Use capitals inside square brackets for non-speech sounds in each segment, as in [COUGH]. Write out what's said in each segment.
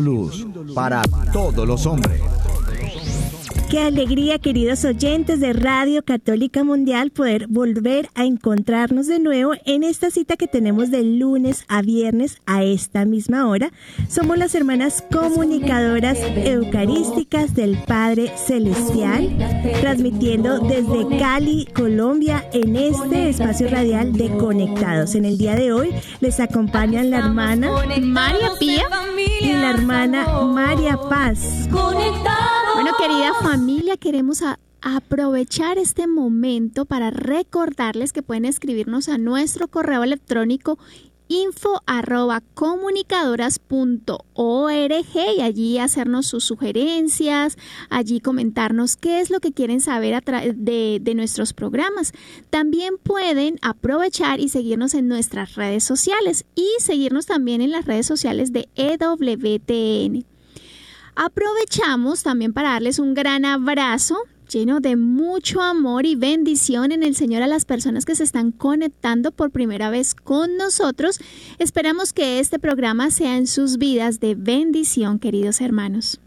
luz para todos los hombres. Qué alegría, queridos oyentes de Radio Católica Mundial, poder volver a encontrarnos de nuevo en esta cita que tenemos de lunes a viernes a esta misma hora. Somos las hermanas comunicadoras eucarísticas del Padre Celestial, transmitiendo desde Cali, Colombia, en este espacio radial de Conectados. En el día de hoy les acompañan la hermana María Pía y la hermana María Paz. Bueno, querida familia, queremos a- aprovechar este momento para recordarles que pueden escribirnos a nuestro correo electrónico info arroba comunicadoras.org y allí hacernos sus sugerencias, allí comentarnos qué es lo que quieren saber a de, de nuestros programas. También pueden aprovechar y seguirnos en nuestras redes sociales y seguirnos también en las redes sociales de EWTN. Aprovechamos también para darles un gran abrazo lleno de mucho amor y bendición en el Señor a las personas que se están conectando por primera vez con nosotros. Esperamos que este programa sea en sus vidas de bendición, queridos hermanos.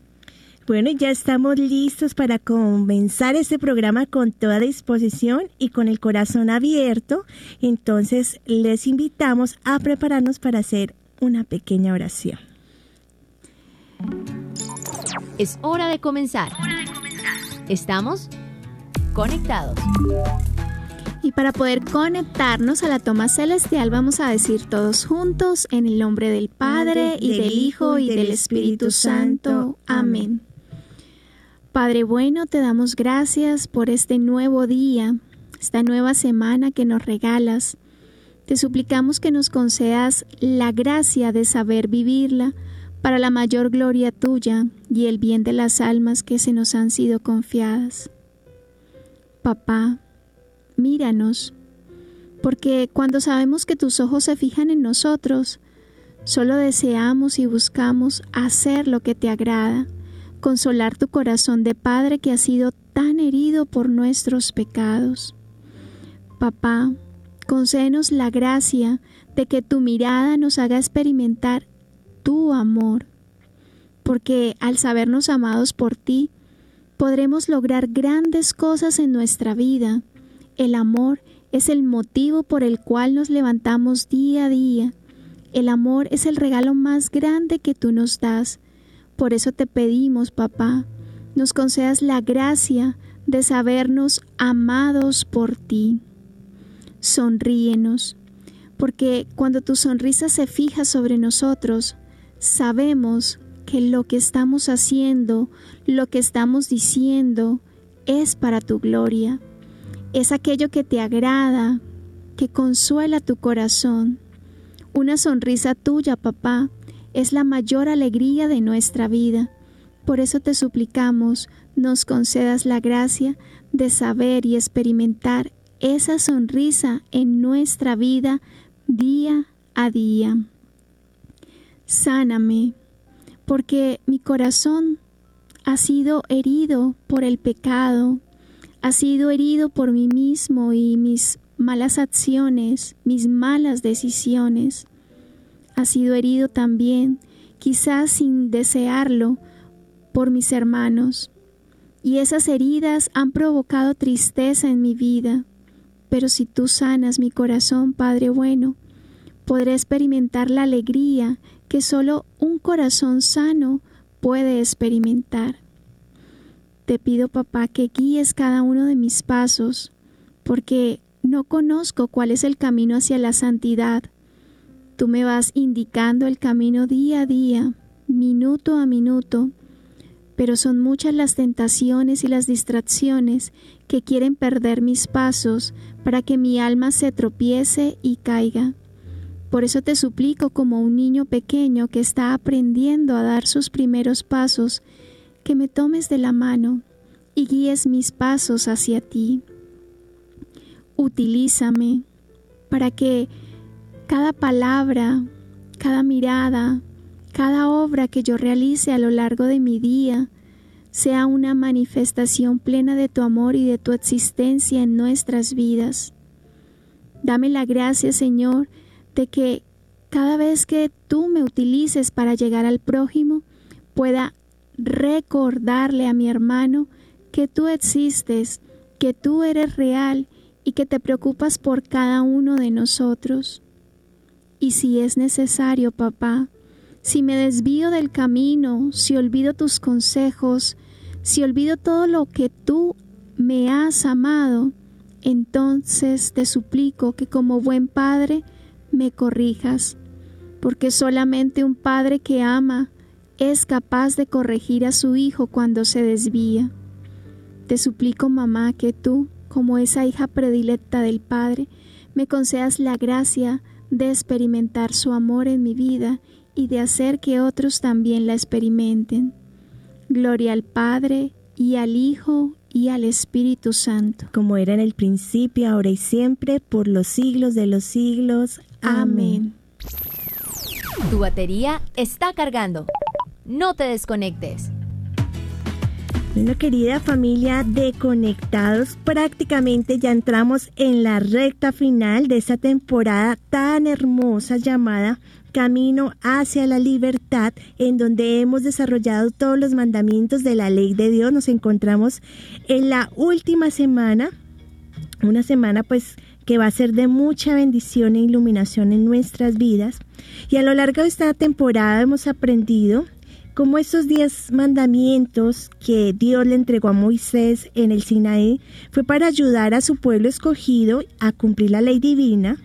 Bueno, ya estamos listos para comenzar este programa con toda disposición y con el corazón abierto. Entonces, les invitamos a prepararnos para hacer una pequeña oración. Es hora de comenzar. Estamos conectados. Y para poder conectarnos a la toma celestial vamos a decir todos juntos en el nombre del Padre y del Hijo y del Espíritu Santo. Amén. Padre bueno, te damos gracias por este nuevo día, esta nueva semana que nos regalas. Te suplicamos que nos concedas la gracia de saber vivirla para la mayor gloria tuya y el bien de las almas que se nos han sido confiadas. Papá, míranos, porque cuando sabemos que tus ojos se fijan en nosotros, solo deseamos y buscamos hacer lo que te agrada, consolar tu corazón de Padre que ha sido tan herido por nuestros pecados. Papá, concédenos la gracia de que tu mirada nos haga experimentar tu amor, porque al sabernos amados por ti, podremos lograr grandes cosas en nuestra vida. El amor es el motivo por el cual nos levantamos día a día. El amor es el regalo más grande que tú nos das. Por eso te pedimos, papá, nos concedas la gracia de sabernos amados por ti. Sonríenos, porque cuando tu sonrisa se fija sobre nosotros, sabemos que lo que estamos haciendo, lo que estamos diciendo, es para tu gloria. Es aquello que te agrada, que consuela tu corazón. Una sonrisa tuya, papá, es la mayor alegría de nuestra vida. Por eso te suplicamos, nos concedas la gracia de saber y experimentar esa sonrisa en nuestra vida día a día. Sáname, porque mi corazón ha sido herido por el pecado, ha sido herido por mí mismo y mis malas acciones, mis malas decisiones. Ha sido herido también, quizás sin desearlo, por mis hermanos. Y esas heridas han provocado tristeza en mi vida. Pero si tú sanas mi corazón, Padre bueno, podré experimentar la alegría que solo un corazón sano puede experimentar. Te pido, papá, que guíes cada uno de mis pasos, porque no conozco cuál es el camino hacia la santidad. Tú me vas indicando el camino día a día, minuto a minuto, pero son muchas las tentaciones y las distracciones que quieren perder mis pasos para que mi alma se tropiece y caiga. Por eso te suplico como un niño pequeño que está aprendiendo a dar sus primeros pasos, que me tomes de la mano y guíes mis pasos hacia ti. Utilízame para que cada palabra, cada mirada, cada obra que yo realice a lo largo de mi día sea una manifestación plena de tu amor y de tu existencia en nuestras vidas. Dame la gracia, Señor, de que cada vez que tú me utilices para llegar al prójimo, pueda recordarle a mi hermano que tú existes, que tú eres real y que te preocupas por cada uno de nosotros. Y si es necesario, papá, si me desvío del camino, si olvido tus consejos, si olvido todo lo que tú me has amado, entonces te suplico que como buen padre me corrijas, porque solamente un padre que ama es capaz de corregir a su hijo cuando se desvía. Te suplico, mamá, que tú, como esa hija predilecta del Padre, me concedas la gracia de experimentar su amor en mi vida y de hacer que otros también la experimenten. Gloria al Padre y al Hijo y al Espíritu Santo. Como era en el principio, ahora y siempre, por los siglos de los siglos. Amén. Tu batería está cargando. No te desconectes. Bueno, querida familia de Conectados, prácticamente ya entramos en la recta final de esta temporada tan hermosa llamada Camino hacia la libertad, en donde hemos desarrollado todos los mandamientos de la ley de Dios. Nos encontramos en la última semana, una semana pues que va a ser de mucha bendición e iluminación en nuestras vidas. Y a lo largo de esta temporada hemos aprendido cómo esos diez mandamientos que Dios le entregó a Moisés en el Sinaí fue para ayudar a su pueblo escogido a cumplir la ley divina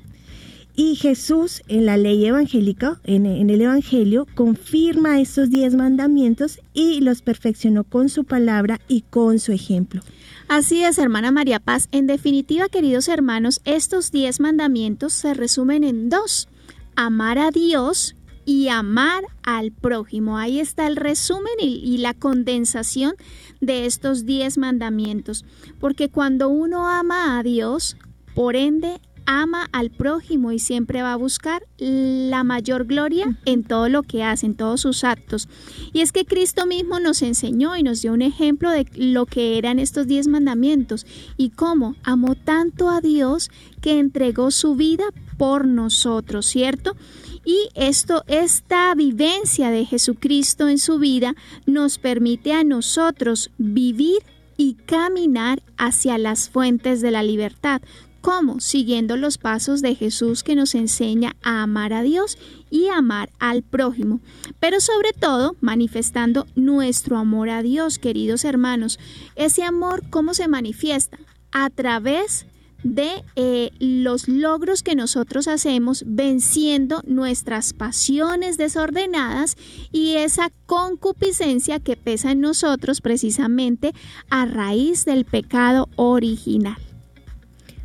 y Jesús en la ley evangélica, en, el Evangelio, confirma estos diez mandamientos y los perfeccionó con su palabra y con su ejemplo. Así es, hermana María Paz. En definitiva, queridos hermanos, estos diez mandamientos se resumen en dos. Amar a Dios y amar al prójimo. Ahí está el resumen y, y, la condensación de estos diez mandamientos. Porque cuando uno ama a Dios, por ende ama al prójimo y siempre va a buscar la mayor gloria en todo lo que hace, en todos sus actos. Y es que Cristo mismo nos enseñó y nos dio un ejemplo de lo que eran estos diez mandamientos y cómo amó tanto a Dios que entregó su vida por nosotros, ¿cierto? Y esto, esta vivencia de Jesucristo en su vida nos permite a nosotros vivir y caminar hacia las fuentes de la libertad, ¿Cómo? Siguiendo los pasos de Jesús que nos enseña a amar a Dios y amar al prójimo, pero sobre todo manifestando nuestro amor a Dios, queridos hermanos. Ese amor, ¿cómo se manifiesta? A través de eh, los logros que nosotros hacemos venciendo nuestras pasiones desordenadas y esa concupiscencia que pesa en nosotros precisamente a raíz del pecado original.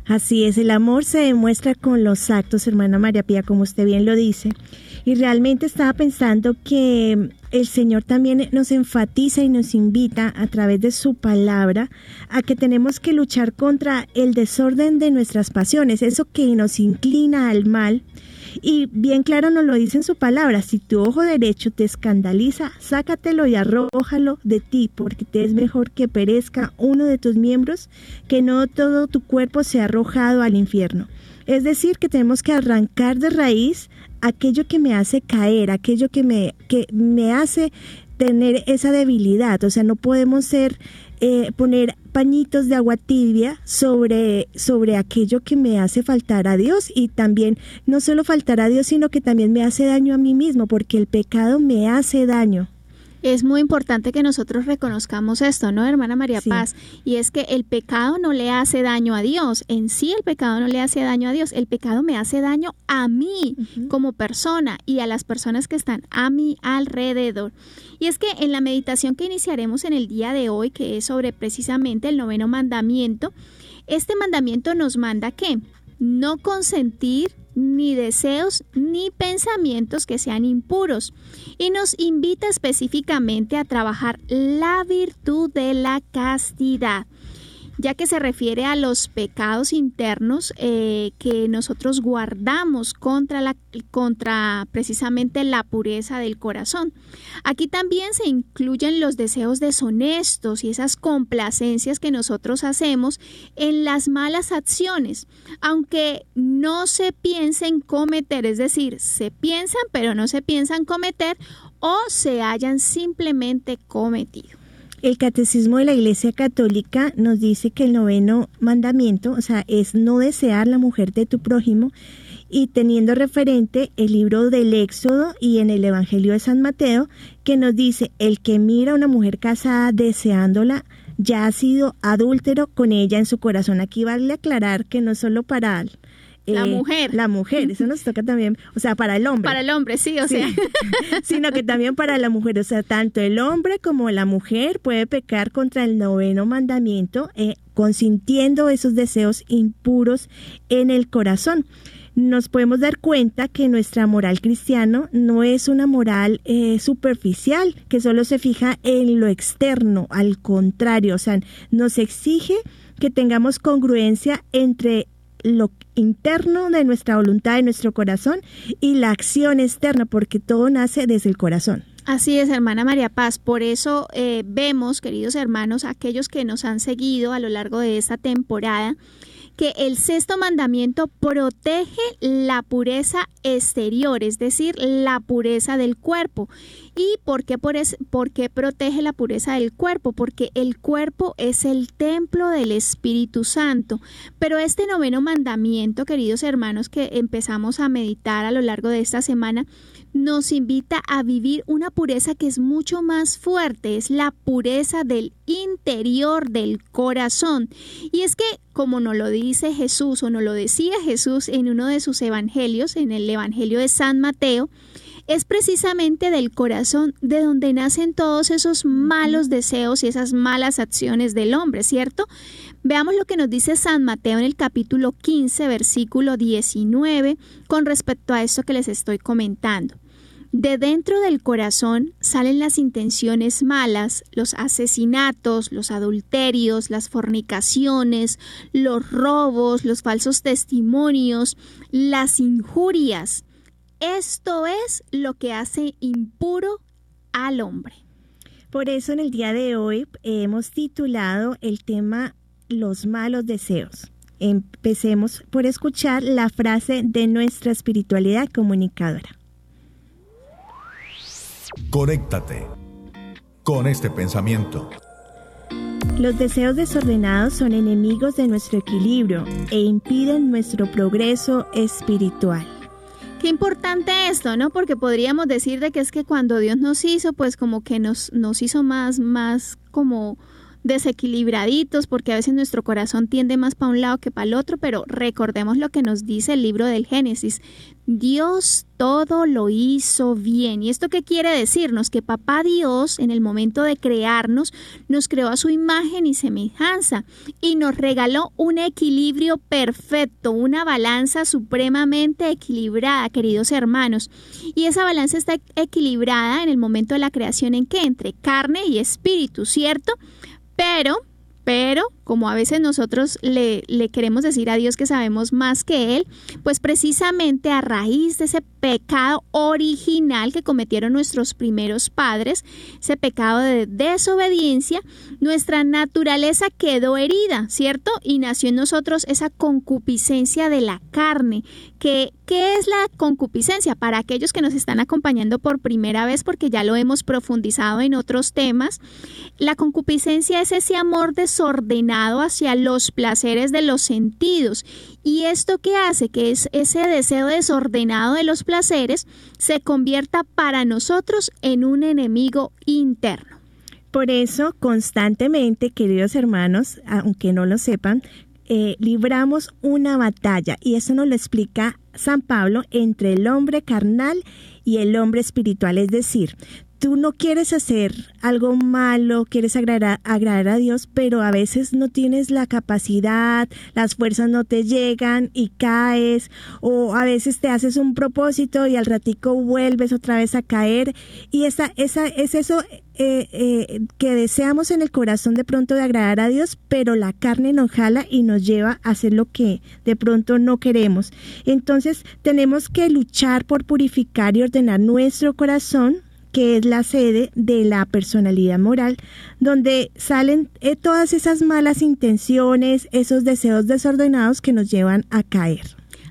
Así es, el amor se demuestra con los actos, hermana María Pía, como usted bien lo dice. Y realmente estaba pensando que el Señor también nos enfatiza y nos invita a través de su palabra a que tenemos que luchar contra el desorden de nuestras pasiones, eso que nos inclina al mal y bien claro nos lo dice en su palabra, si tu ojo derecho te escandaliza, sácatelo y arrójalo de ti, porque te es mejor que perezca uno de tus miembros, que no todo tu cuerpo sea arrojado al infierno. Es decir, que tenemos que arrancar de raíz aquello que me hace caer, aquello que me, que me hace tener esa debilidad. O sea, no podemos ser eh, poner pañitos de agua tibia sobre, sobre aquello que me hace faltar a Dios y también no solo faltar a Dios, sino que también me hace daño a mí mismo, porque el pecado me hace daño es muy importante que nosotros reconozcamos esto, ¿no, hermana María Paz? Y es que el pecado no le hace daño a Dios. En sí el pecado no le hace daño a Dios. El pecado me hace daño a mí como persona y a las personas que están a mi alrededor. Y es que en la meditación que iniciaremos en el día de hoy, que es sobre precisamente el noveno mandamiento, este mandamiento nos manda que no consentir ni deseos, ni pensamientos que sean impuros. Y nos invita específicamente a trabajar la virtud de la castidad ya que se refiere a los pecados internos eh, que nosotros guardamos contra, la, contra precisamente la pureza del corazón. Aquí también se incluyen los deseos deshonestos y esas complacencias que nosotros hacemos en las malas acciones, aunque no se piensen cometer, es decir, se piensan pero no se piensan cometer o se hayan simplemente cometido el catecismo de la Iglesia Católica nos dice que el noveno mandamiento, o sea, es no desear la mujer de tu prójimo y teniendo referente el libro del Éxodo y en el Evangelio de San Mateo, que nos dice, el que mira a una mujer casada deseándola, ya ha sido adúltero con ella en su corazón. Aquí vale aclarar que no solo para la eh, mujer. La mujer, eso nos toca también, o sea, para el hombre. Para el hombre, sí, o sea. [LAUGHS] Sino que también para la mujer, o sea, tanto el hombre como la mujer puede pecar contra el noveno mandamiento, eh, consintiendo esos deseos impuros en el corazón. Nos podemos dar cuenta que nuestra moral cristiana no es una moral eh, superficial, que solo se fija en lo externo, al contrario, o sea, nos exige que tengamos congruencia entre lo interno de nuestra voluntad, de nuestro corazón y la acción externa, porque todo nace desde el corazón. Así es, hermana María Paz. Por eso eh, vemos, queridos hermanos, aquellos que nos han seguido a lo largo de esta temporada, que el sexto mandamiento protege la pureza exterior, es decir, la pureza del cuerpo. ¿Y por qué, por, por qué protege la pureza del cuerpo? Porque el cuerpo es el templo del Espíritu Santo. Pero este noveno mandamiento, queridos hermanos, que empezamos a meditar a lo largo de esta semana, nos invita a vivir una pureza que es mucho más fuerte, es la pureza del interior del corazón. Y es que, como nos lo dice Jesús o nos lo decía Jesús en uno de sus evangelios, en el Evangelio de San Mateo, es precisamente del corazón de donde nacen todos esos malos deseos y esas malas acciones del hombre, ¿cierto? Veamos lo que nos dice San Mateo en el capítulo 15, versículo 19, con respecto a esto que les estoy comentando. De dentro del corazón salen las intenciones malas, los asesinatos, los adulterios, las fornicaciones, los robos, los falsos testimonios, las injurias. Esto es lo que hace impuro al hombre. Por eso en el día de hoy hemos titulado el tema Los malos deseos. Empecemos por escuchar la frase de nuestra espiritualidad comunicadora. Conéctate con este pensamiento. Los deseos desordenados son enemigos de nuestro equilibrio e impiden nuestro progreso espiritual. Qué importante esto, ¿no? Porque podríamos decir de que es que cuando Dios nos hizo, pues como que nos, nos hizo más, más como desequilibraditos, porque a veces nuestro corazón tiende más para un lado que para el otro, pero recordemos lo que nos dice el libro del Génesis. Dios todo lo hizo bien. ¿Y esto qué quiere decirnos? Que papá Dios, en el momento de crearnos, nos creó a su imagen y semejanza y nos regaló un equilibrio perfecto, una balanza supremamente equilibrada, queridos hermanos. Y esa balanza está equilibrada en el momento de la creación en que entre carne y espíritu, ¿cierto? Pero, pero, como a veces nosotros le, le, queremos decir a Dios que sabemos más que Él, pues precisamente a raíz de ese pecado original que cometieron nuestros primeros padres, ese pecado de desobediencia, nuestra naturaleza quedó herida, ¿cierto? Y nació en nosotros esa concupiscencia de la carne, que ¿Qué es la concupiscencia? Para aquellos que nos están acompañando por primera vez, porque ya lo hemos profundizado en otros temas, la concupiscencia es ese amor desordenado hacia los placeres de los sentidos. ¿Y esto qué hace? Que es ese deseo desordenado de los placeres se convierta para nosotros en un enemigo interno. Por eso, constantemente, queridos hermanos, aunque no lo sepan, eh, libramos una batalla y eso nos lo explica San Pablo entre el hombre carnal y el hombre espiritual, es decir, tú no quieres hacer algo malo, quieres agradar, agradar, a Dios, pero a veces no tienes la capacidad, las fuerzas no te llegan y caes, o a veces te haces un propósito y al ratico vuelves otra vez a caer. Y esa, esa, es eso eh, eh, que deseamos en el corazón de pronto de agradar a Dios, pero la carne nos jala y nos lleva a hacer lo que de pronto no queremos. Entonces tenemos que luchar por purificar y ordenar nuestro corazón que es la sede de la personalidad moral, donde salen eh, todas esas malas intenciones, esos deseos desordenados que nos llevan a caer.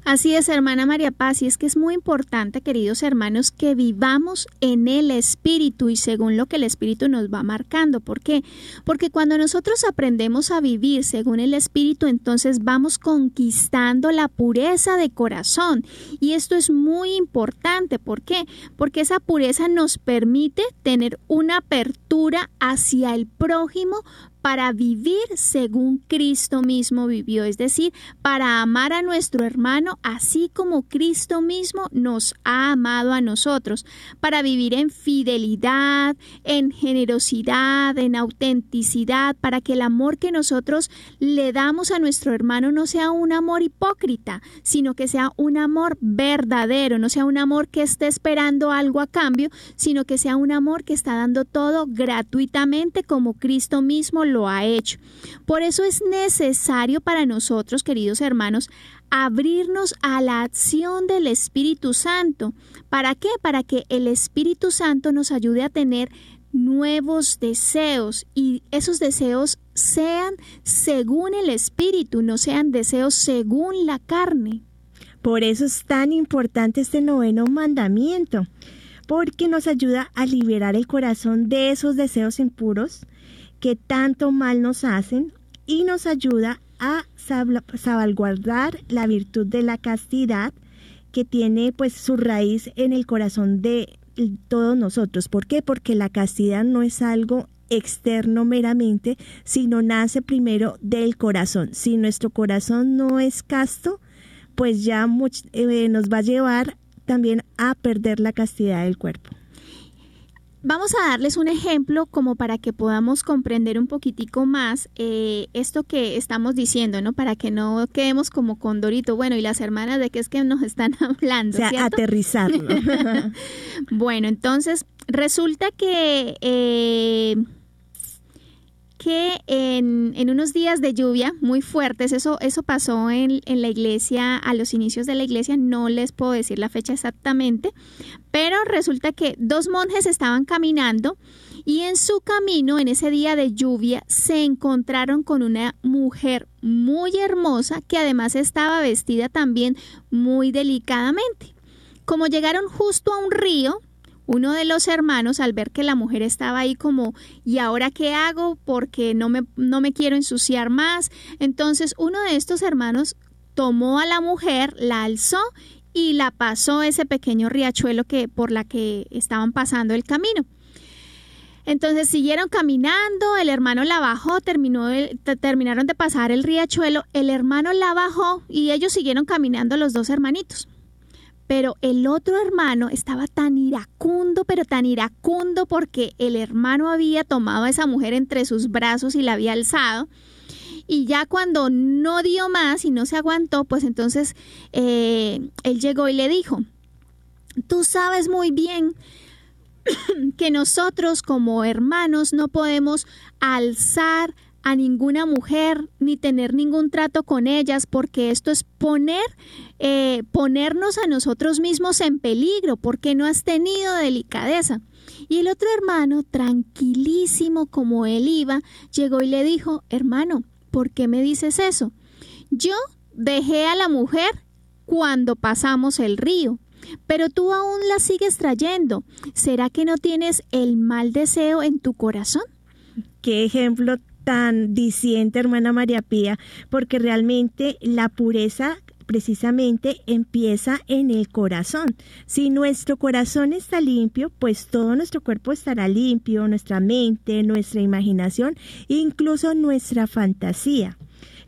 Así es, hermana María Paz, y es que es muy importante, queridos hermanos, que vivamos en el Espíritu y según lo que el Espíritu nos va marcando. ¿Por qué? Porque cuando nosotros aprendemos a vivir según el Espíritu, entonces vamos conquistando la pureza de corazón. Y esto es muy importante. ¿Por qué? Porque esa pureza nos permite tener una apertura hacia el prójimo para vivir según Cristo mismo vivió, es decir, para amar a nuestro hermano así como Cristo mismo nos ha amado a nosotros, para vivir en fidelidad, en generosidad, en autenticidad, para que el amor que nosotros le damos a nuestro hermano no sea un amor hipócrita, sino que sea un amor verdadero, no sea un amor que esté esperando algo a cambio, sino que sea un amor que está dando todo gratuitamente como Cristo mismo lo lo ha hecho. Por eso es necesario para nosotros, queridos hermanos, abrirnos a la acción del Espíritu Santo. ¿Para qué? Para que el Espíritu Santo nos ayude a tener nuevos deseos y esos deseos sean según el Espíritu, no sean deseos según la carne. Por eso es tan importante este noveno mandamiento, porque nos ayuda a liberar el corazón de esos deseos impuros que tanto mal nos hacen y nos ayuda a salvaguardar la virtud de la castidad que tiene pues su raíz en el corazón de todos nosotros. ¿Por qué? Porque la castidad no es algo externo meramente, sino nace primero del corazón. Si nuestro corazón no es casto, pues ya eh, nos va a llevar también a perder la castidad del cuerpo. Vamos a darles un ejemplo como para que podamos comprender un poquitico más eh, esto que estamos diciendo, ¿no? Para que no quedemos como con Dorito. Bueno, y las hermanas de qué es que nos están [LAUGHS] hablando. O sea, aterrizarlo. [LAUGHS] bueno, entonces resulta que eh, que en, en, unos días de lluvia muy fuertes, eso, eso pasó en, en, la iglesia, a los inicios de la iglesia, no les puedo decir la fecha exactamente, pero resulta que dos monjes estaban caminando y en su camino, en ese día de lluvia, se encontraron con una mujer muy hermosa que además estaba vestida también muy delicadamente. Como llegaron justo a un río, uno de los hermanos, al ver que la mujer estaba ahí como, ¿y ahora qué hago? Porque no me, no me quiero ensuciar más. Entonces uno de estos hermanos tomó a la mujer, la alzó y la pasó ese pequeño riachuelo que, por la que estaban pasando el camino. Entonces siguieron caminando, el hermano la bajó, terminó terminaron de pasar el riachuelo, el hermano la bajó y ellos siguieron caminando los dos hermanitos. Pero el otro hermano estaba tan iracundo, pero tan iracundo porque el hermano había tomado a esa mujer entre sus brazos y la había alzado. Y ya cuando no dio más y no se aguantó, pues entonces eh, él llegó y le dijo, tú sabes muy bien [CLEARS THROAT] que nosotros como hermanos no podemos alzar a ninguna mujer ni tener ningún trato con ellas porque esto es poner eh, ponernos a nosotros mismos en peligro porque no has tenido delicadeza. Y el otro hermano, tranquilísimo como él iba, llegó y le dijo, hermano, ¿por qué me dices eso? Yo dejé a la mujer cuando pasamos el río, pero tú aún la sigues trayendo. ¿Será que no tienes el mal deseo en tu corazón? Qué ejemplo tan diciente, hermana María Pía, porque realmente la pureza precisamente empieza en el corazón. Si nuestro corazón está limpio, pues todo nuestro cuerpo estará limpio, nuestra mente, nuestra imaginación, incluso nuestra fantasía.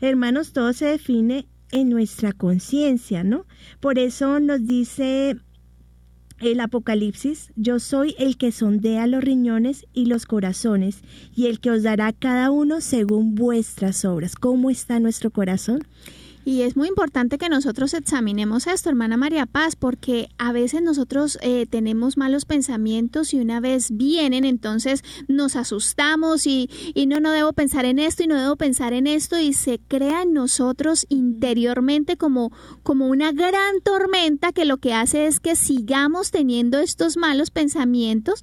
Hermanos, todo se define en nuestra conciencia, ¿no? Por eso nos dice el Apocalipsis, yo soy el que sondea los riñones y los corazones, y el que os dará cada uno según vuestras obras. ¿Cómo está nuestro corazón? Y es muy importante que nosotros examinemos esto, hermana María Paz, porque a veces nosotros eh, tenemos malos pensamientos y una vez vienen, entonces nos asustamos y, y no, no debo pensar en esto y no debo pensar en esto y se crea en nosotros interiormente como, como una gran tormenta que lo que hace es que sigamos teniendo estos malos pensamientos,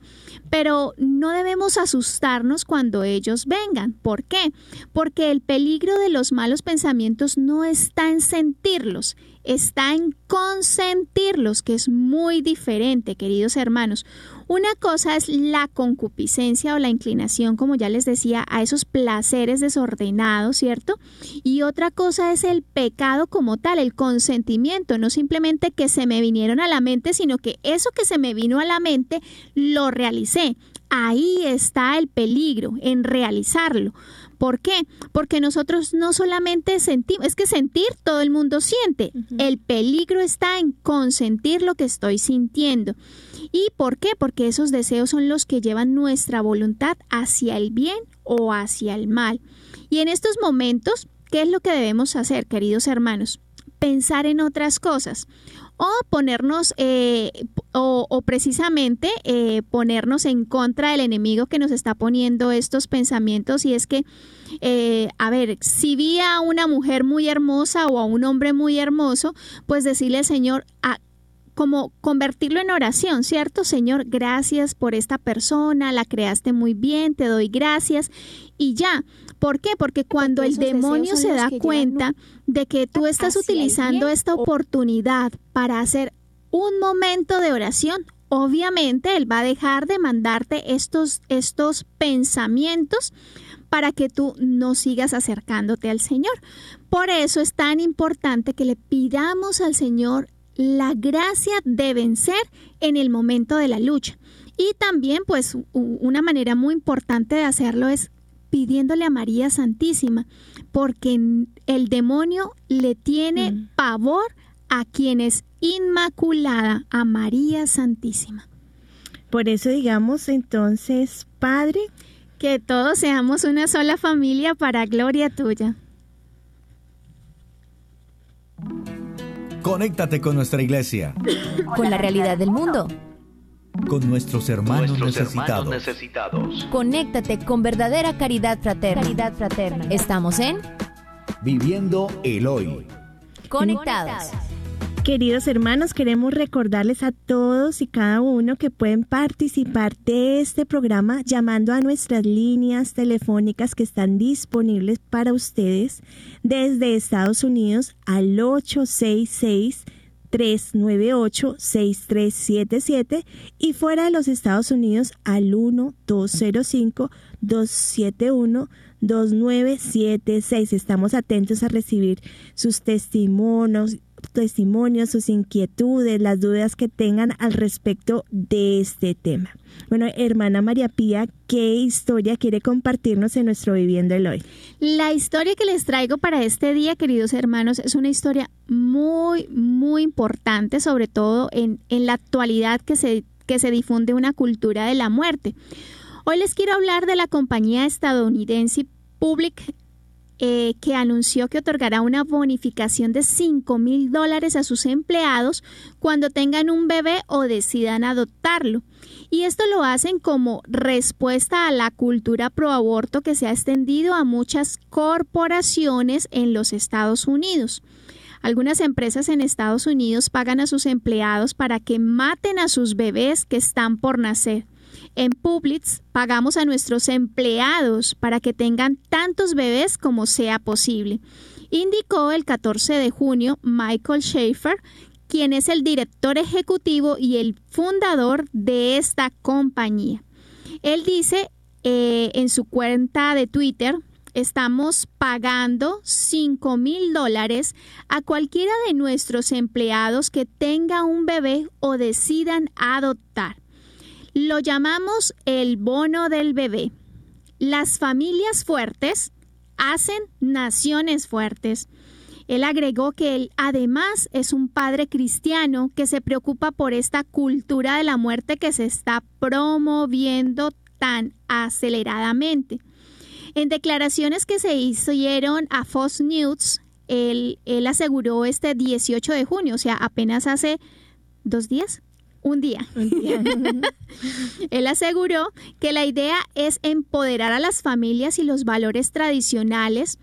pero no debemos asustarnos cuando ellos vengan. ¿Por qué? Porque el peligro de los malos pensamientos no es está en sentirlos, está en consentirlos, que es muy diferente, queridos hermanos. Una cosa es la concupiscencia o la inclinación, como ya les decía, a esos placeres desordenados, ¿cierto? Y otra cosa es el pecado como tal, el consentimiento, no simplemente que se me vinieron a la mente, sino que eso que se me vino a la mente lo realicé. Ahí está el peligro en realizarlo. ¿Por qué? Porque nosotros no solamente sentimos, es que sentir todo el mundo siente. El peligro está en consentir lo que estoy sintiendo. ¿Y por qué? Porque esos deseos son los que llevan nuestra voluntad hacia el bien o hacia el mal. Y en estos momentos, ¿qué es lo que debemos hacer, queridos hermanos? Pensar en otras cosas o ponernos eh, o, precisamente eh, ponernos en contra del enemigo que nos está poniendo estos pensamientos y es que eh, a ver si vi a una mujer muy hermosa o a un hombre muy hermoso pues decirle Señor a, como convertirlo en oración, ¿cierto? Señor, gracias por esta persona, la creaste muy bien, te doy gracias y ya. ¿Por qué? Porque cuando el demonio se da cuenta de que tú estás utilizando esta oportunidad para hacer un momento de oración, obviamente él va a dejar de mandarte estos, estos pensamientos para que tú no sigas acercándote al Señor. Por eso es tan importante que le pidamos al Señor la gracia de vencer en el momento de la lucha. Y también, pues, una manera muy importante de hacerlo es pidiéndole a María Santísima, porque el demonio le tiene mm. pavor a quien es inmaculada, a María Santísima. Por eso digamos entonces, Padre, que todos seamos una sola familia para gloria tuya. Conéctate con nuestra iglesia. Con la realidad del mundo con nuestros hermanos, necesitados. Conéctate con verdadera caridad fraterna. Caridad fraterna. Estamos en Viviendo el Hoy. Conectados. Queridos hermanos, queremos recordarles a todos y cada uno que pueden participar de este programa llamando a nuestras líneas telefónicas que están disponibles para ustedes desde Estados Unidos al 866 398-6377 y fuera de los Estados Unidos al 1-205-271-2976. Estamos atentos a recibir sus testimonios, testimonios, sus inquietudes, las dudas que tengan al respecto de este tema. Bueno, hermana María Pía, ¿qué historia quiere compartirnos en nuestro Viviendo el Hoy? La historia que les traigo para este día, queridos hermanos, es una historia muy, muy importante, sobre todo en, en la actualidad que se, que se difunde una cultura de la muerte. Hoy les quiero hablar de la compañía estadounidense Public eh, que anunció que otorgará una bonificación de 5 mil dólares a sus empleados cuando tengan un bebé o decidan adoptarlo. Y esto lo hacen como respuesta a la cultura pro aborto que se ha extendido a muchas corporaciones en los Estados Unidos. Algunas empresas en Estados Unidos pagan a sus empleados para que maten a sus bebés que están por nacer. En Publix pagamos a nuestros empleados para que tengan tantos bebés como sea posible, indicó el 14 de junio Michael Schaefer, quien es el director ejecutivo y el fundador de esta compañía. Él dice eh, en su cuenta de Twitter, estamos pagando 5 mil dólares a cualquiera de nuestros empleados que tenga un bebé o decidan adoptar. Lo llamamos el bono del bebé. Las familias fuertes hacen naciones fuertes. Él agregó que él además es un padre cristiano que se preocupa por esta cultura de la muerte que se está promoviendo tan aceleradamente. En declaraciones que se hicieron a Fox News, él, él aseguró este 18 de junio, o sea, apenas hace dos días, un día. [LAUGHS] Él aseguró que la idea es empoderar a las familias y los valores tradicionales.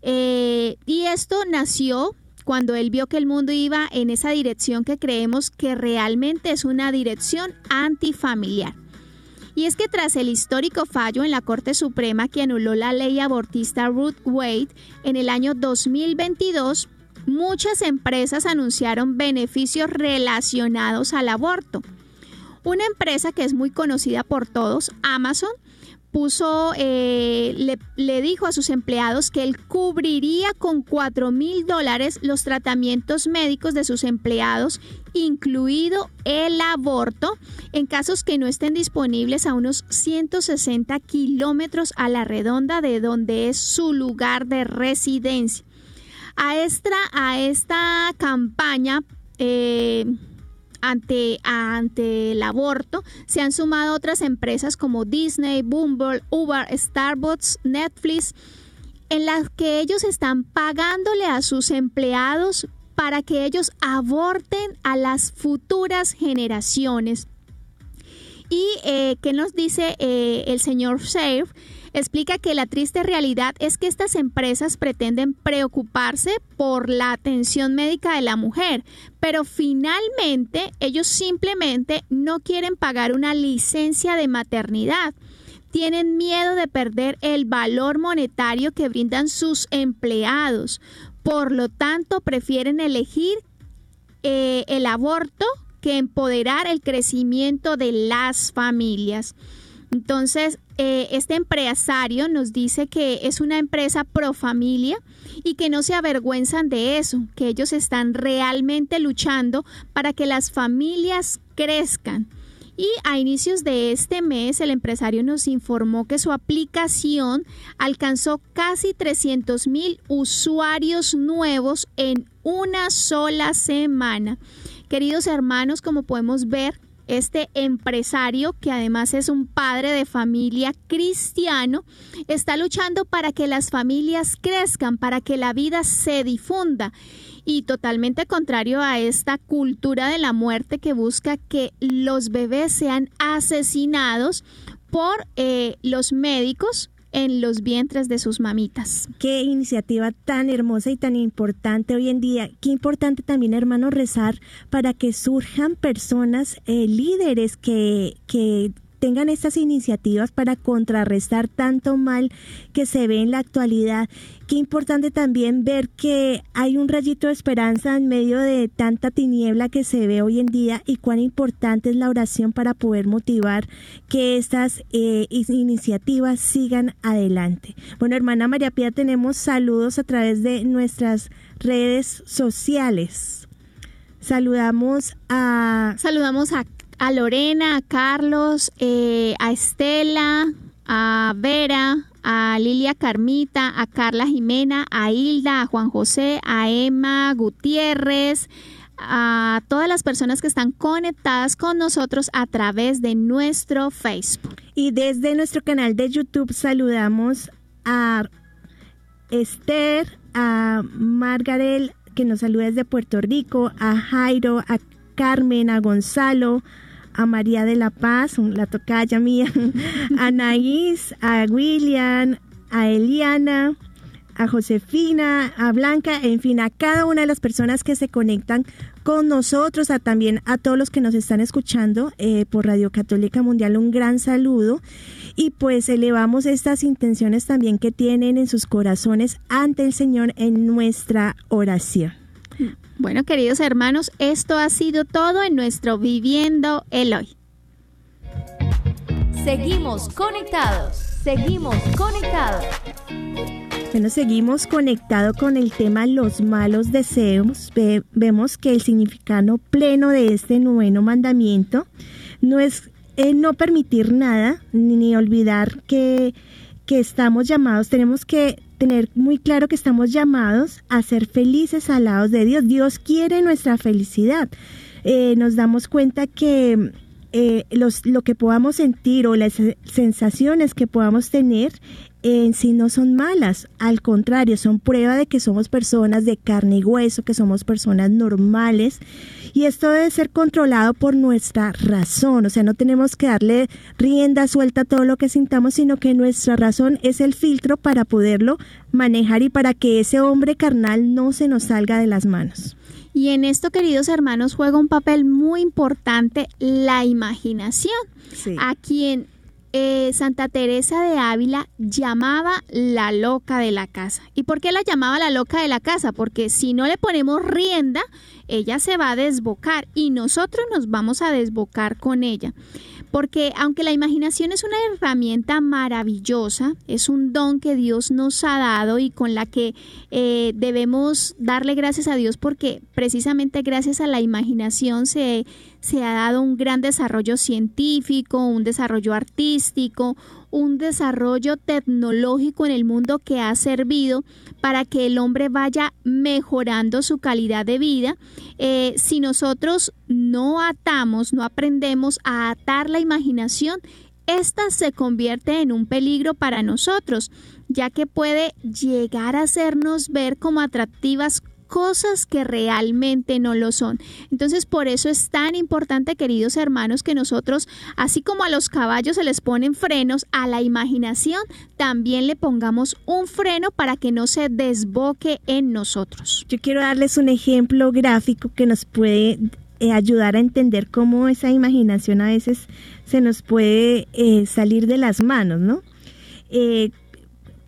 Eh, y esto nació cuando él vio que el mundo iba en esa dirección que creemos que realmente es una dirección antifamiliar. Y es que tras el histórico fallo en la Corte Suprema que anuló la ley abortista Ruth Wade en el año 2022, muchas empresas anunciaron beneficios relacionados al aborto. Una empresa que es muy conocida por todos, Amazon, puso, eh, le, dijo a sus empleados que él cubriría con 4 mil dólares los tratamientos médicos de sus empleados, incluido el aborto, en casos que no estén disponibles a unos 160 kilómetros a la redonda de donde es su lugar de residencia. A esta, campaña eh, ante, el aborto se han sumado otras empresas como Disney, Bumble, Uber, Starbucks, Netflix, en las que ellos están pagándole a sus empleados para que ellos aborten a las futuras generaciones. ¿Y eh, qué nos dice eh, el señor Shave? Explica que la triste realidad es que estas empresas pretenden preocuparse por la atención médica de la mujer, pero finalmente ellos simplemente no quieren pagar una licencia de maternidad. Tienen miedo de perder el valor monetario que brindan sus empleados. Por lo tanto, prefieren elegir eh, el aborto que empoderar el crecimiento de las familias. Entonces, eh, este empresario nos dice que es una empresa pro familia y que no se avergüenzan de eso, que ellos están realmente luchando para que las familias crezcan. Y a inicios de este mes el empresario nos informó que su aplicación alcanzó casi 300 mil usuarios nuevos en una sola semana. Queridos hermanos, como podemos ver, este empresario, que además es un padre de familia cristiano, está luchando para que las familias crezcan, para que la vida se difunda. Y totalmente contrario a esta cultura de la muerte que busca que los bebés sean asesinados por eh, los médicos en los vientres de sus mamitas. Qué iniciativa tan hermosa y tan importante hoy en día. Qué importante también, hermano, rezar para que surjan personas, eh, líderes que, que tengan estas iniciativas para contrarrestar tanto mal que se ve en la actualidad. Qué importante también ver que hay un rayito de esperanza en medio de tanta tiniebla que se ve hoy en día y cuán importante es la oración para poder motivar que estas eh, iniciativas sigan adelante. Bueno, hermana María Pía, tenemos saludos a través de nuestras redes sociales. Saludamos a... Saludamos a a Lorena, a Carlos, eh, a Estela, a Vera, a Lilia Carmita, a Carla Jimena, a Hilda, a Juan José, a Emma Gutiérrez, a todas las personas que están conectadas con nosotros a través de nuestro Facebook. Y desde nuestro canal de YouTube saludamos a Esther, a Margarel, que nos saluda desde Puerto Rico, a Jairo, a Carmen, a Gonzalo, a María de la Paz, la tocaya mía, [LAUGHS] a Anaís, a William, a Eliana, a Josefina, a Blanca, en fin, a cada una de las personas que se conectan con nosotros, a también a todos los que nos están escuchando eh, por Radio Católica Mundial, un gran saludo y pues elevamos estas intenciones también que tienen en sus corazones ante el Señor en nuestra oración. Bueno, queridos hermanos, esto ha sido todo en nuestro Viviendo el Hoy. Seguimos conectados, seguimos conectados. Bueno, seguimos conectados con el tema los malos deseos. vemos que el significado pleno de este noveno mandamiento no es eh, no permitir nada ni olvidar que que estamos llamados, tenemos que tener muy claro que estamos llamados a ser felices al lado de Dios. Dios quiere nuestra felicidad. Eh, nos damos cuenta que eh, los, lo que podamos sentir o las sensaciones que podamos tener en sí no son malas, al contrario, son prueba de que somos personas de carne y hueso, que somos personas normales y esto debe ser controlado por nuestra razón, o sea, no tenemos que darle rienda suelta a todo lo que sintamos, sino que nuestra razón es el filtro para poderlo manejar y para que ese hombre carnal no se nos salga de las manos. Y en esto, queridos hermanos, juega un papel muy importante la imaginación, a quien eh, Santa Teresa de Ávila llamaba la loca de la casa. ¿Y por qué la llamaba la loca de la casa? Porque si no le ponemos rienda, ella se va a desbocar y nosotros nos vamos a desbocar con ella porque aunque la imaginación es una herramienta maravillosa, es un don que Dios nos ha dado y con la que eh, debemos darle gracias a Dios porque precisamente gracias a la imaginación se, se ha dado un gran desarrollo científico, un desarrollo artístico, un desarrollo tecnológico en el mundo que ha servido para que el hombre vaya mejorando su calidad de vida. Eh, si nosotros no atamos, no aprendemos a atar la imaginación, esta se convierte en un peligro para nosotros, ya que puede llegar a hacernos ver como atractivas cosas que realmente no lo son. Entonces, por eso es tan importante, queridos hermanos, que nosotros, así como a los caballos se les ponen frenos, a la imaginación también le pongamos un freno para que no se desboque en nosotros. Yo quiero darles un ejemplo gráfico que nos puede eh, ayudar a entender cómo esa imaginación a veces se nos puede eh, salir de las manos, ¿no? Eh,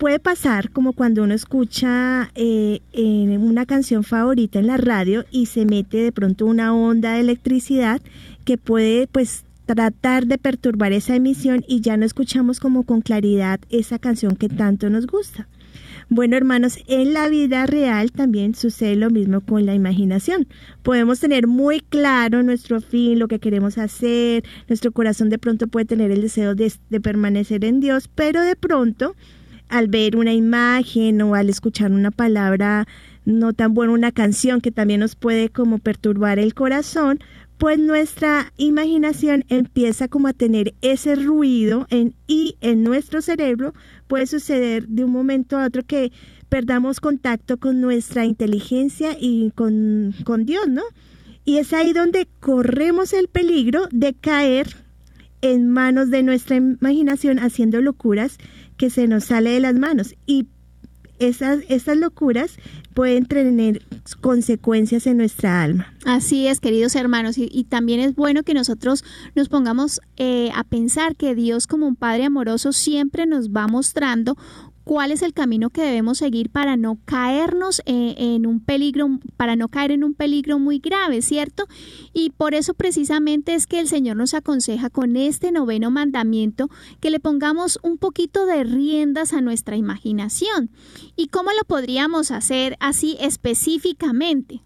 puede pasar como cuando uno escucha eh, en una canción favorita en la radio y se mete de pronto una onda de electricidad que puede pues tratar de perturbar esa emisión y ya no escuchamos como con claridad esa canción que tanto nos gusta. Bueno, hermanos, en la vida real también sucede lo mismo con la imaginación. Podemos tener muy claro nuestro fin, lo que queremos hacer, nuestro corazón de pronto puede tener el deseo de, de permanecer en Dios, pero de pronto al ver una imagen o al escuchar una palabra no tan buena, una canción que también nos puede como perturbar el corazón, pues nuestra imaginación empieza como a tener ese ruido en, y en nuestro cerebro puede suceder de un momento a otro que perdamos contacto con nuestra inteligencia y con, con Dios, ¿no? Y es ahí donde corremos el peligro de caer en manos de nuestra imaginación haciendo locuras que se nos sale de las manos y esas, esas locuras pueden tener consecuencias en nuestra alma. Así es, queridos hermanos, y, también es bueno que nosotros nos pongamos eh, a pensar que Dios como un Padre amoroso siempre nos va mostrando cuál es el camino que debemos seguir para no caernos eh, en, un peligro, para no caer en un peligro muy grave, ¿cierto? Y por eso precisamente es que el Señor nos aconseja con este noveno mandamiento que le pongamos un poquito de riendas a nuestra imaginación. ¿Y cómo lo podríamos hacer así específicamente?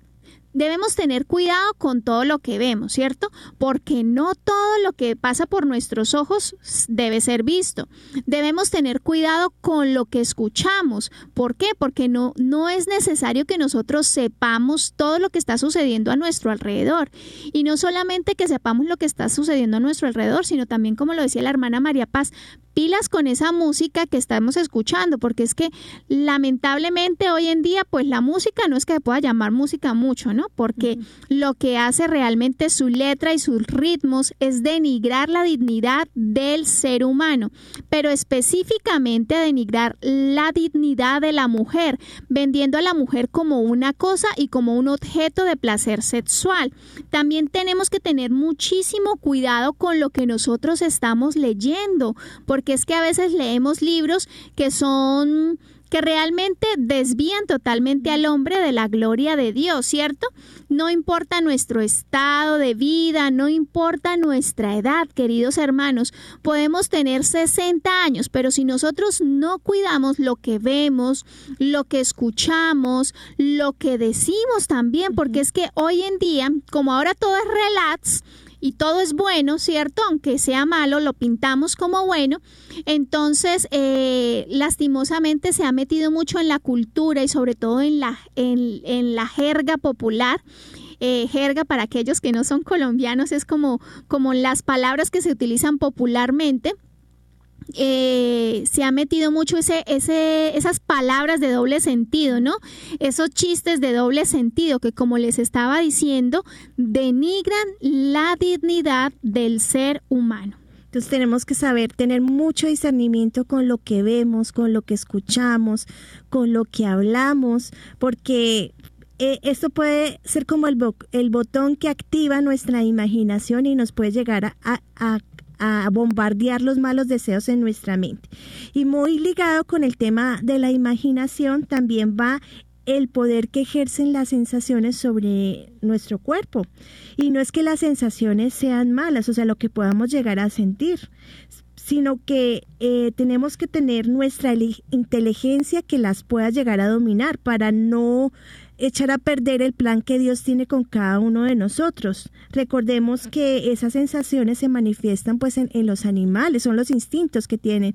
Debemos tener cuidado con todo lo que vemos, ¿cierto? Porque no todo lo que pasa por nuestros ojos debe ser visto. Debemos tener cuidado con lo que escuchamos. ¿Por qué? Porque no, no es necesario que nosotros sepamos todo lo que está sucediendo a nuestro alrededor. Y no solamente que sepamos lo que está sucediendo a nuestro alrededor, sino también, como lo decía la hermana María Paz, pilas con esa música que estamos escuchando, porque es que lamentablemente hoy en día, pues la música no es que se pueda llamar música mucho, ¿no? Porque lo que hace realmente su letra y sus ritmos es denigrar la dignidad del ser humano, pero específicamente denigrar la dignidad de la mujer, vendiendo a la mujer como una cosa y como un objeto de placer sexual. También tenemos que tener muchísimo cuidado con lo que nosotros estamos leyendo, porque porque es que a veces leemos libros que son que realmente desvían totalmente al hombre de la gloria de Dios, ¿cierto? No importa nuestro estado de vida, no importa nuestra edad, queridos hermanos, podemos tener 60 años, pero si nosotros no cuidamos lo que vemos, lo que escuchamos, lo que decimos también, porque es que hoy en día, como ahora todo es relax, y todo es bueno, ¿cierto? Aunque sea malo, lo pintamos como bueno. Entonces, eh, lastimosamente se ha metido mucho en la cultura y sobre todo en la, en, la jerga popular. Eh, jerga para aquellos que no son colombianos es como, como las palabras que se utilizan popularmente eh, se ha metido mucho ese, esas palabras de doble sentido, ¿no? Esos chistes de doble sentido que, como les estaba diciendo, denigran la dignidad del ser humano. Entonces tenemos que saber tener mucho discernimiento con lo que vemos, con lo que escuchamos, con lo que hablamos, porque eh, esto puede ser como el, botón que activa nuestra imaginación y nos puede llegar a bombardear los malos deseos en nuestra mente. Y muy ligado con el tema de la imaginación también va el poder que ejercen las sensaciones sobre nuestro cuerpo. Y no es que las sensaciones sean malas, o sea, lo que podamos llegar a sentir, sino que eh, tenemos que tener nuestra inteligencia que las pueda llegar a dominar para no echar a perder el plan que Dios tiene con cada uno de nosotros. Recordemos que esas sensaciones se manifiestan pues en, los animales, son los instintos que tienen,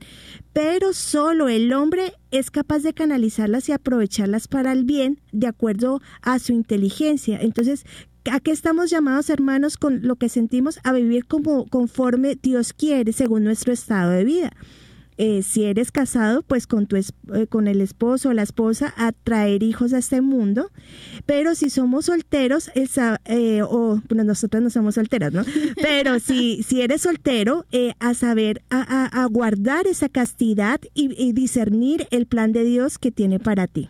pero solo el hombre es capaz de canalizarlas y aprovecharlas para el bien de acuerdo a su inteligencia. Entonces, ¿a qué estamos llamados, hermanos, con lo que sentimos? A vivir como conforme Dios quiere, según nuestro estado de vida. Eh, si eres casado, pues con, tu, eh, con el esposo o la esposa a traer hijos a este mundo. Pero si somos solteros, eh, o bueno, nosotras no somos solteras, ¿no? [LAUGHS] Pero si, si eres soltero, a saber, a, guardar esa castidad y discernir el plan de Dios que tiene para ti.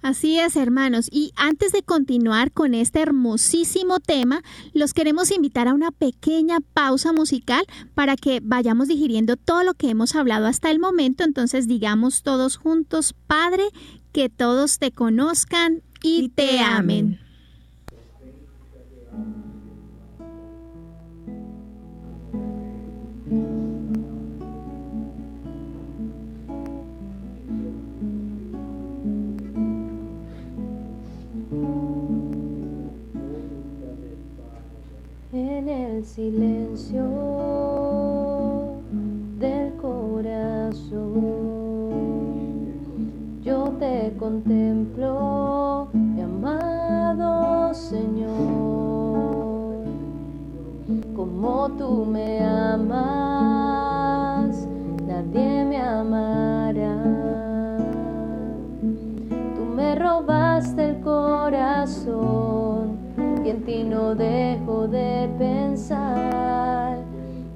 Así es, hermanos. Y antes de continuar con este hermosísimo tema, los queremos invitar a una pequeña pausa musical para que vayamos digiriendo todo lo que hemos hablado hasta el momento. Entonces digamos todos juntos, Padre, que todos te conozcan y, te, amen. En el silencio del corazón. Yo te contemplo, mi amado Señor, como tú me amas, nadie me amará. Tú me robaste el corazón en ti no dejo de pensar.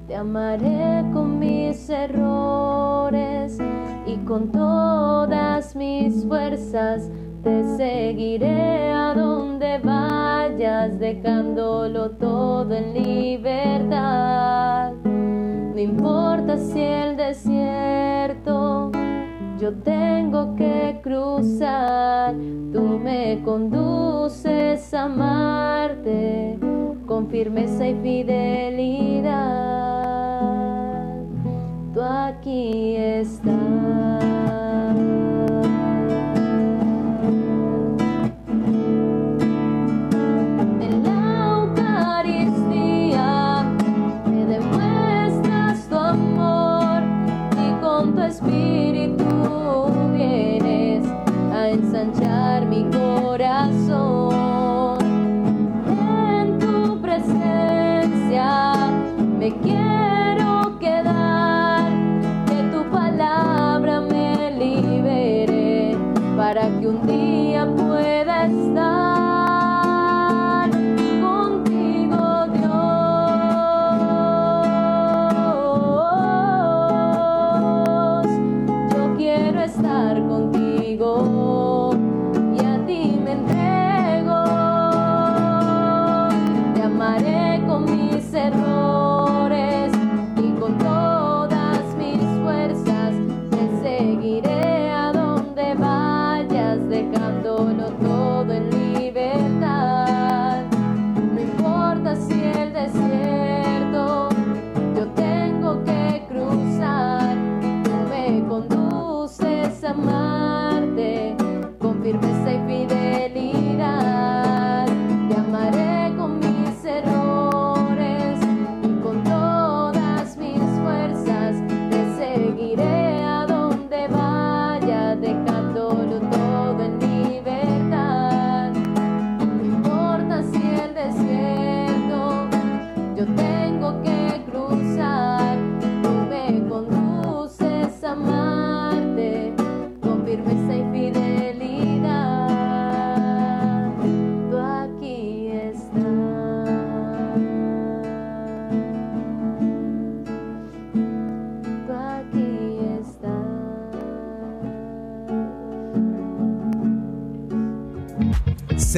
Te amaré con mis errores y con todas mis fuerzas. Te seguiré a donde vayas, dejándolo todo en libertad. No importa si el desierto yo tengo que cruzar, tú me conduces a amarte con firmeza y fidelidad. Tú aquí estás.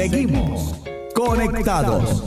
Seguimos conectados.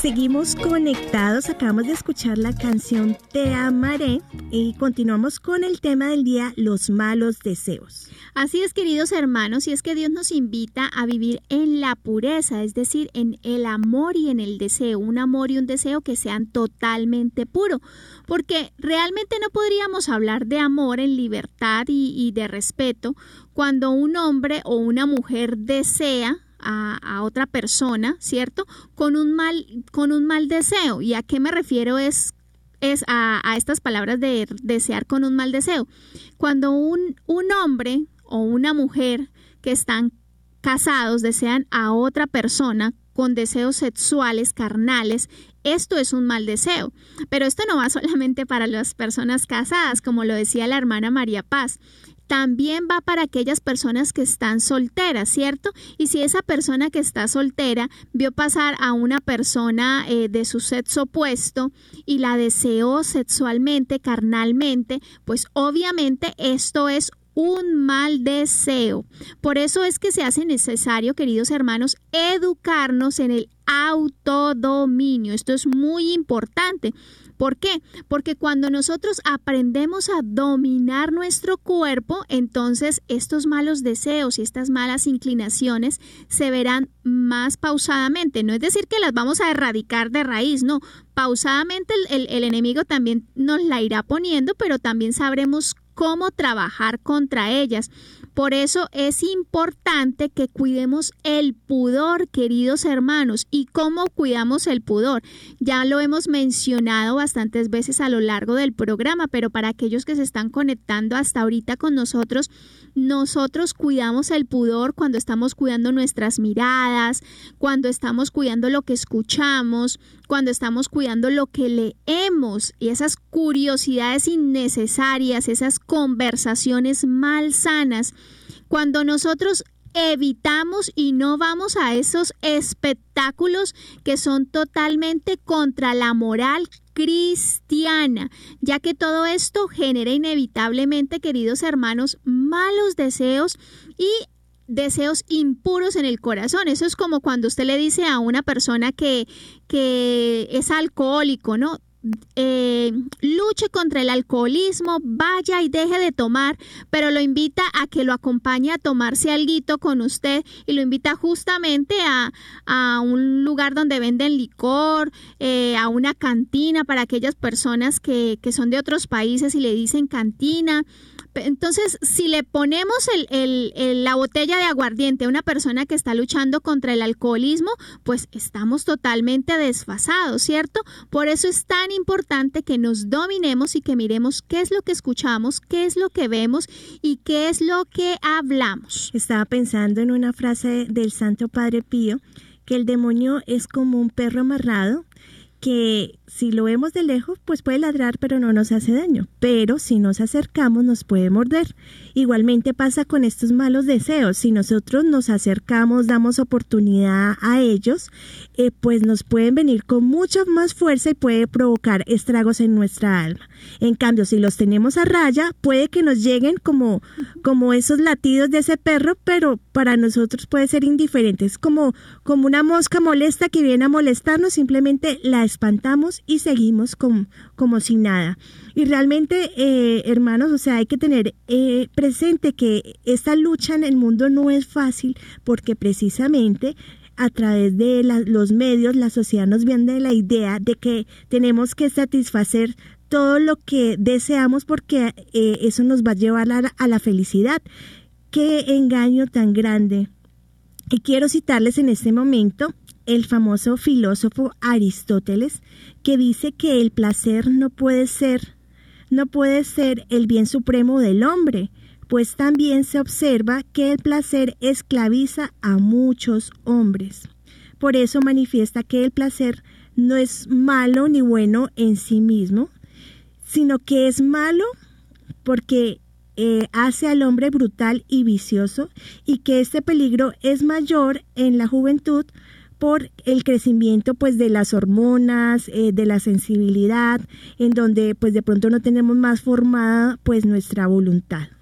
Seguimos conectados, acabamos de escuchar la canción Te amaré y continuamos con el tema del día, los malos deseos. Así es, queridos hermanos, y es que Dios nos invita a vivir en la pureza, es decir, en el amor y en el deseo, un amor y un deseo que sean totalmente puro, porque realmente no podríamos hablar de amor en libertad y, y de respeto cuando un hombre o una mujer desea a, otra persona, ¿cierto? Con un mal, con un mal deseo. ¿Y a qué me refiero es, es a, estas palabras de desear con un mal deseo? Cuando un, un hombre o una mujer que están casados desean a otra persona con deseos sexuales, carnales, esto es un mal deseo. Pero esto no va solamente para las personas casadas, como lo decía la hermana María Paz también va para aquellas personas que están solteras, ¿cierto? Y si esa persona que está soltera vio pasar a una persona eh, de su sexo opuesto y la deseó sexualmente, carnalmente, pues obviamente esto es un mal deseo. Por eso es que se hace necesario, queridos hermanos, educarnos en el autodominio. Esto es muy importante ¿Por qué? Porque cuando nosotros aprendemos a dominar nuestro cuerpo, entonces estos malos deseos y estas malas inclinaciones se verán más pausadamente. No es decir que las vamos a erradicar de raíz, no. Pausadamente el, el enemigo también nos la irá poniendo, pero también sabremos cómo trabajar contra ellas. Por eso es importante que cuidemos el pudor, queridos hermanos. ¿Y cómo cuidamos el pudor? Ya lo hemos mencionado bastantes veces a lo largo del programa, pero para aquellos que se están conectando hasta ahorita con nosotros, nosotros cuidamos el pudor cuando estamos cuidando nuestras miradas, cuando estamos cuidando lo que escuchamos, cuando estamos cuidando lo que leemos y esas curiosidades innecesarias, esas conversaciones malsanas, cuando nosotros evitamos y no vamos a esos espectáculos que son totalmente contra la moral cristiana, ya que todo esto genera inevitablemente, queridos hermanos, malos deseos y deseos impuros en el corazón. Eso es como cuando usted le dice a una persona que, que es alcohólico, ¿no? Eh, luche contra el alcoholismo, vaya y deje de tomar, pero lo invita a que lo acompañe a tomarse algo con usted y lo invita justamente a, a un lugar donde venden licor, eh, a una cantina para aquellas personas que, que son de otros países y le dicen cantina entonces, si le ponemos la botella de aguardiente a una persona que está luchando contra el alcoholismo, pues estamos totalmente desfasados, ¿cierto? Por eso es tan importante que nos dominemos y que miremos qué es lo que escuchamos, qué es lo que vemos y qué es lo que hablamos. Estaba pensando en una frase del Santo Padre Pío, que el demonio es como un perro amarrado que si lo vemos de lejos, pues puede ladrar, pero no nos hace daño. Pero si nos acercamos, nos puede morder. Igualmente pasa con estos malos deseos. Si nosotros nos acercamos, damos oportunidad a ellos, eh, pues nos pueden venir con mucha más fuerza y puede provocar estragos en nuestra alma. En cambio, si los tenemos a raya, puede que nos lleguen como, como esos latidos de ese perro, pero para nosotros puede ser indiferente. Es como, como una mosca molesta que viene a molestarnos, simplemente la espantamos y seguimos como, si nada. Y realmente, eh, hermanos, o sea, hay que tener eh, presente que esta lucha en el mundo no es fácil porque precisamente a través de los medios la sociedad nos vende la idea de que tenemos que satisfacer todo lo que deseamos porque eh, eso nos va a llevar a a la felicidad. Qué engaño tan grande. Y quiero citarles en este momento el famoso filósofo Aristóteles, que dice que el placer no puede ser, no puede ser el bien supremo del hombre, pues también se observa que el placer esclaviza a muchos hombres. Por eso manifiesta que el placer no es malo ni bueno en sí mismo, sino que es malo porque eh, hace al hombre brutal y vicioso y que este peligro es mayor en la juventud por el crecimiento pues de las hormonas, eh, de la sensibilidad, en donde pues de pronto no tenemos más formada pues nuestra voluntad.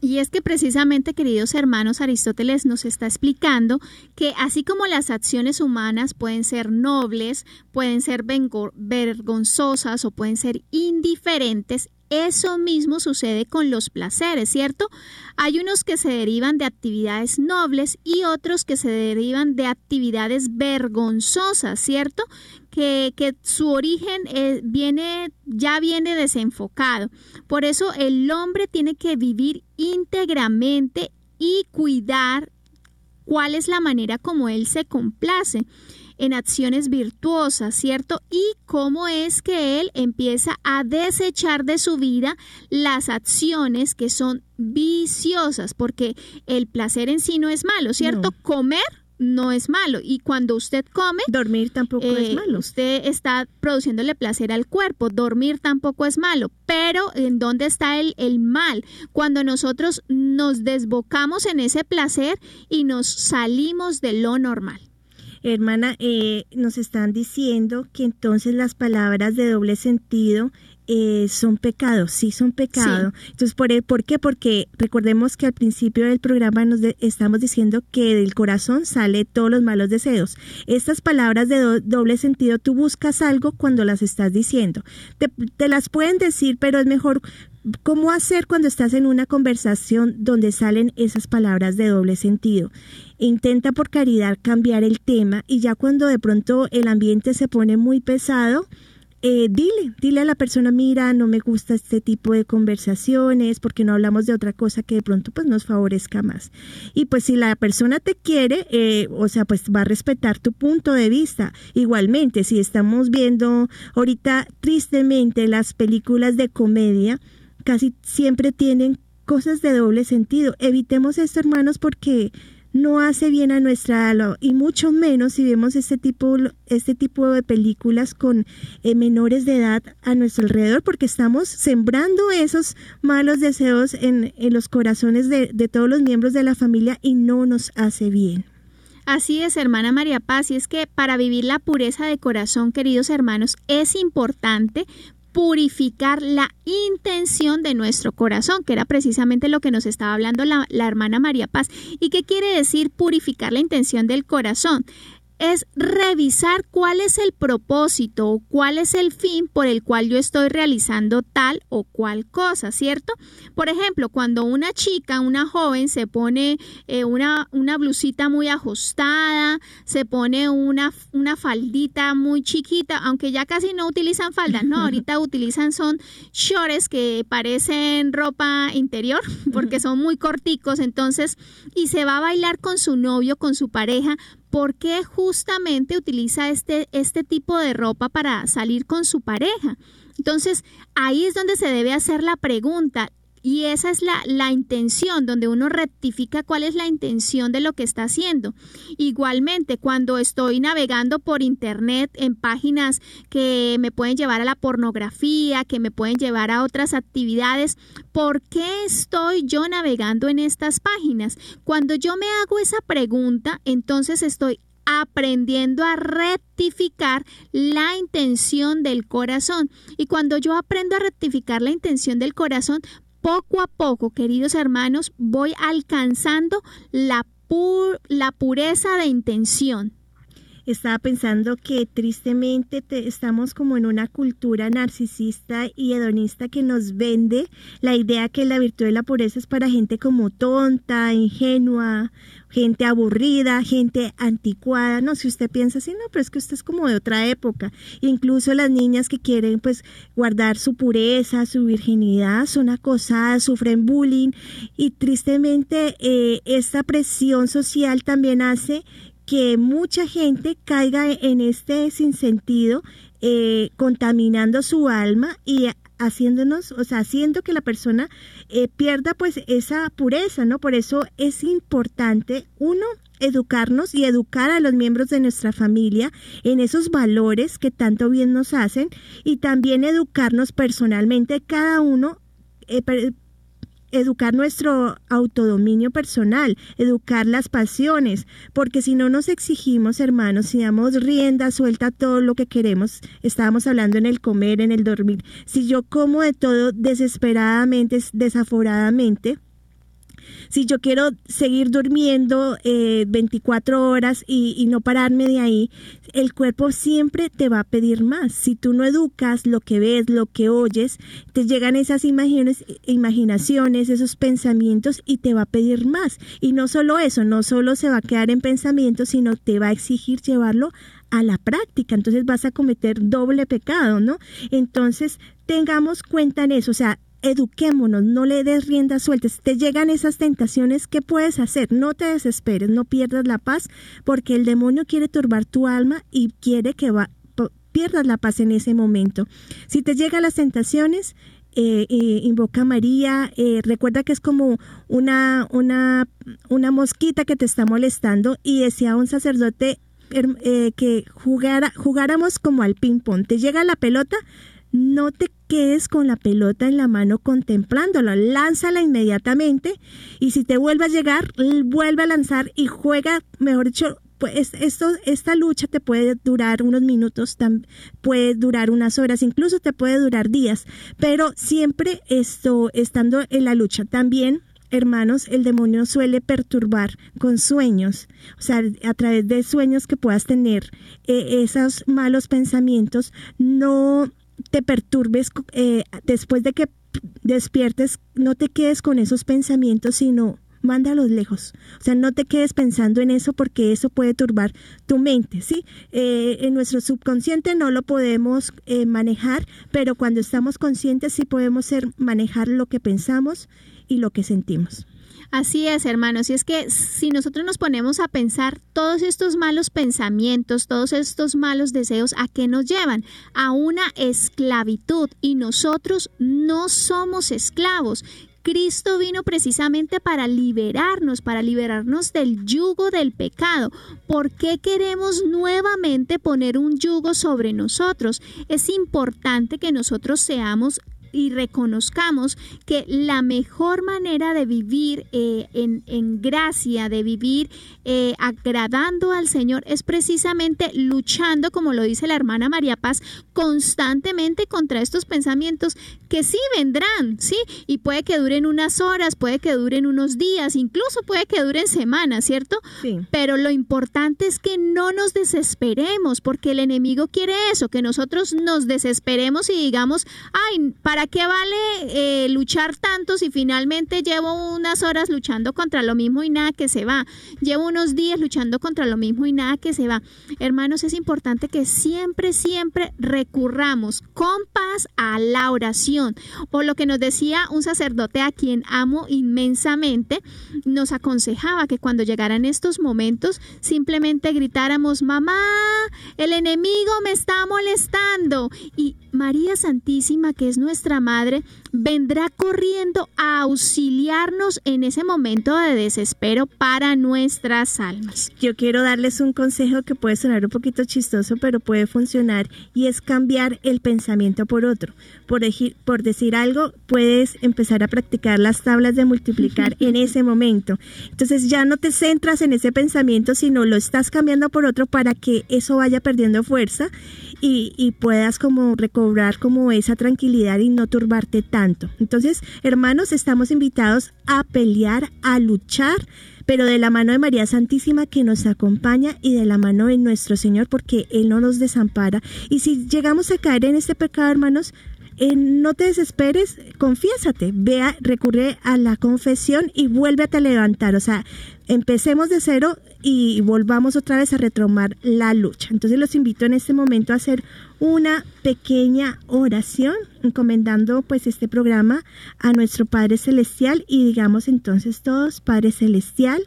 Y es que precisamente, queridos hermanos, Aristóteles nos está explicando que así como las acciones humanas pueden ser nobles, pueden ser vergonzosas o pueden ser indiferentes, eso mismo sucede con los placeres, ¿cierto? Hay unos que se derivan de actividades nobles y otros que se derivan de actividades vergonzosas, ¿cierto? Que, su origen eh, viene, ya viene desenfocado. Por eso el hombre tiene que vivir íntegramente y cuidar cuál es la manera como él se complace en acciones virtuosas, ¿cierto? Y cómo es que él empieza a desechar de su vida las acciones que son viciosas, porque el placer en sí no es malo, ¿cierto? Comer no es malo. Y cuando usted come... Dormir tampoco es eh, malo. Usted está produciéndole placer al cuerpo. Dormir tampoco es malo. Pero ¿en dónde está el, el mal? Cuando nosotros nos desbocamos en ese placer y nos salimos de lo normal. Hermana, eh, nos están diciendo que entonces las palabras de doble sentido eh, son pecados, sí son pecado. Entonces, ¿por, ¿por qué? Porque recordemos que al principio del programa nos estamos diciendo que del corazón sale todos los malos deseos. Estas palabras de doble sentido, tú buscas algo cuando las estás diciendo. Te, te las pueden decir, pero es mejor cómo hacer cuando estás en una conversación donde salen esas palabras de doble sentido. Intenta por caridad cambiar el tema y ya cuando de pronto el ambiente se pone muy pesado, eh, dile, dile a la persona, mira, no me gusta este tipo de conversaciones porque no hablamos de otra cosa que de pronto pues nos favorezca más. Y pues si la persona te quiere, eh, o sea, pues va a respetar tu punto de vista. Igualmente, si estamos viendo ahorita tristemente las películas de comedia, casi siempre tienen cosas de doble sentido. Evitemos esto, hermanos, porque no hace bien a nuestra alma y mucho menos si vemos este tipo, este tipo de películas con eh, menores de edad a nuestro alrededor porque estamos sembrando esos malos deseos en, en los corazones de, de todos los miembros de la familia y no nos hace bien. Así es, hermana María Paz, y es que para vivir la pureza de corazón, queridos hermanos, es importante purificar la intención de nuestro corazón, que era precisamente lo que nos estaba hablando la, hermana María Paz. ¿Y qué quiere decir purificar la intención del corazón? Es revisar cuál es el propósito o cuál es el fin por el cual yo estoy realizando tal o cual cosa, ¿cierto? Por ejemplo, cuando una chica, una joven se pone eh, una, una blusita muy ajustada, se pone una, una faldita muy chiquita, aunque ya casi no utilizan faldas, ¿no? [LAUGHS] Ahorita utilizan son shorts que parecen ropa interior [LAUGHS] porque son muy corticos, entonces, y se va a bailar con su novio, con su pareja, ¿por qué justamente utiliza este, este tipo de ropa para salir con su pareja? Entonces, ahí es donde se debe hacer la pregunta, y esa es la, la, intención, donde uno rectifica cuál es la intención de lo que está haciendo. Igualmente, cuando estoy navegando por internet en páginas que me pueden llevar a la pornografía, que me pueden llevar a otras actividades, ¿por qué estoy yo navegando en estas páginas? Cuando yo me hago esa pregunta, entonces estoy aprendiendo a rectificar la intención del corazón. Y cuando yo aprendo a rectificar la intención del corazón, poco a poco, queridos hermanos, voy alcanzando la, la pureza de intención. Estaba pensando que tristemente estamos como en una cultura narcisista y hedonista que nos vende la idea que la virtud de la pureza es para gente como tonta, ingenua, gente aburrida, gente anticuada. No, si usted piensa así, no, pero es que usted es como de otra época. Incluso las niñas que quieren pues guardar su pureza, su virginidad, son acosadas, sufren bullying y tristemente eh, esta presión social también hace que mucha gente caiga en este sinsentido, eh, contaminando su alma y haciéndonos, o sea, haciendo que la persona eh, pierda pues esa pureza, ¿no? Por eso es importante, uno, educarnos y educar a los miembros de nuestra familia en esos valores que tanto bien nos hacen y también educarnos personalmente cada uno eh, educar nuestro autodominio personal, educar las pasiones, porque si no nos exigimos, hermanos, si damos rienda suelta a todo lo que queremos, estábamos hablando en el comer, en el dormir, si yo como de todo desesperadamente, desaforadamente, si yo quiero seguir durmiendo 24 eh, horas y, no pararme de ahí, el cuerpo siempre te va a pedir más. Si tú no educas lo que ves, lo que oyes, te llegan esas imaginaciones, esos pensamientos y te va a pedir más. Y no solo eso, no solo se va a quedar en pensamientos, sino te va a exigir llevarlo a la práctica, entonces vas a cometer doble pecado, ¿no? Entonces, tengamos cuenta en eso, o sea, eduquémonos, no le des riendas sueltas. Te llegan esas tentaciones, ¿qué puedes hacer? No te desesperes, no pierdas la paz, porque el demonio quiere turbar tu alma y quiere que va, pierdas la paz en ese momento. Si te llegan las tentaciones, eh, eh, invoca a María, eh, recuerda que es como una, una, una mosquita que te está molestando y decía un sacerdote que jugara, jugáramos como al ping-pong. Te llega la pelota, no te quedes con la pelota en la mano contemplándola, lánzala inmediatamente y si te vuelve a llegar, vuelve a lanzar y juega, mejor dicho, pues esto, esta lucha te puede durar unos minutos, puede durar unas horas, incluso te puede durar días, pero siempre esto, estando en la lucha también hermanos, el demonio suele perturbar con sueños, o sea, a través de sueños que puedas tener eh, esos malos pensamientos, no te perturbes eh, después de que despiertes, no te quedes con esos pensamientos, sino mándalos lejos. O sea, no te quedes pensando en eso porque eso puede turbar tu mente, ¿sí? Eh, en nuestro subconsciente no lo podemos eh, manejar, pero cuando estamos conscientes sí podemos ser, manejar lo que pensamos y lo que sentimos. Así es, hermanos. Y es que si nosotros nos ponemos a pensar todos estos malos pensamientos, todos estos malos deseos, ¿a qué nos llevan? A una esclavitud. Y nosotros no somos esclavos. Cristo vino precisamente para liberarnos, para liberarnos del yugo del pecado. ¿Por qué queremos nuevamente poner un yugo sobre nosotros? Es importante que nosotros seamos y reconozcamos que la mejor manera de vivir eh, en, gracia, de vivir eh, agradando al Señor, es precisamente luchando, como lo dice la hermana María Paz, constantemente contra estos pensamientos que sí vendrán, ¿sí? Y puede que duren unas horas, puede que duren unos días, incluso puede que duren semanas, ¿cierto? Sí. Pero lo importante es que no nos desesperemos, porque el enemigo quiere eso, que nosotros nos desesperemos y digamos, ay, ¿para qué vale eh, luchar tanto si finalmente llevo unas horas luchando contra lo mismo y nada que se va? Llevo unos días luchando contra lo mismo y nada que se va. Hermanos, es importante que siempre, siempre recurramos con paz a la oración o lo que nos decía un sacerdote a quien amo inmensamente, nos aconsejaba que cuando llegaran estos momentos simplemente gritáramos, mamá, el enemigo me está molestando. Y María Santísima, que es nuestra Madre, vendrá corriendo a auxiliarnos en ese momento de desespero para nuestras almas. Yo quiero darles un consejo que puede sonar un poquito chistoso, pero puede funcionar y es cambiar el pensamiento por otro. Por, por decir algo, puedes empezar a practicar las tablas de multiplicar [LAUGHS] en ese momento. Entonces ya no te centras en ese pensamiento, sino lo estás cambiando por otro para que eso vaya perdiendo fuerza y, y puedas como recobrar como esa tranquilidad y no turbarte tanto. Entonces, hermanos, estamos invitados a pelear, a luchar, pero de la mano de María Santísima que nos acompaña y de la mano de nuestro Señor porque Él no nos desampara. Y si llegamos a caer en este pecado, hermanos, eh, no te desesperes, confiésate, vea, recurre a la confesión y vuélvete a levantar. O sea, empecemos de cero y volvamos otra vez a retomar la lucha. Entonces los invito en este momento a hacer una pequeña oración encomendando pues este programa a nuestro Padre Celestial y digamos entonces todos, Padre Celestial,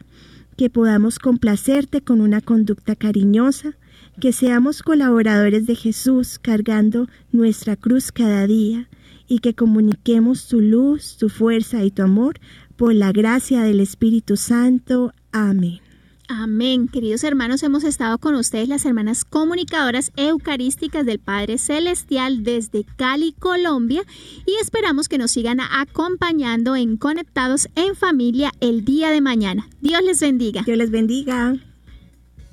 que podamos complacerte con una conducta cariñosa, que seamos colaboradores de Jesús cargando nuestra cruz cada día y que comuniquemos tu luz, tu fuerza y tu amor por la gracia del Espíritu Santo. Amén. Amén. Queridos hermanos, hemos estado con ustedes las hermanas comunicadoras eucarísticas del Padre Celestial desde Cali, Colombia, y esperamos que nos sigan acompañando en Conectados en Familia el día de mañana. Dios les bendiga. Dios les bendiga.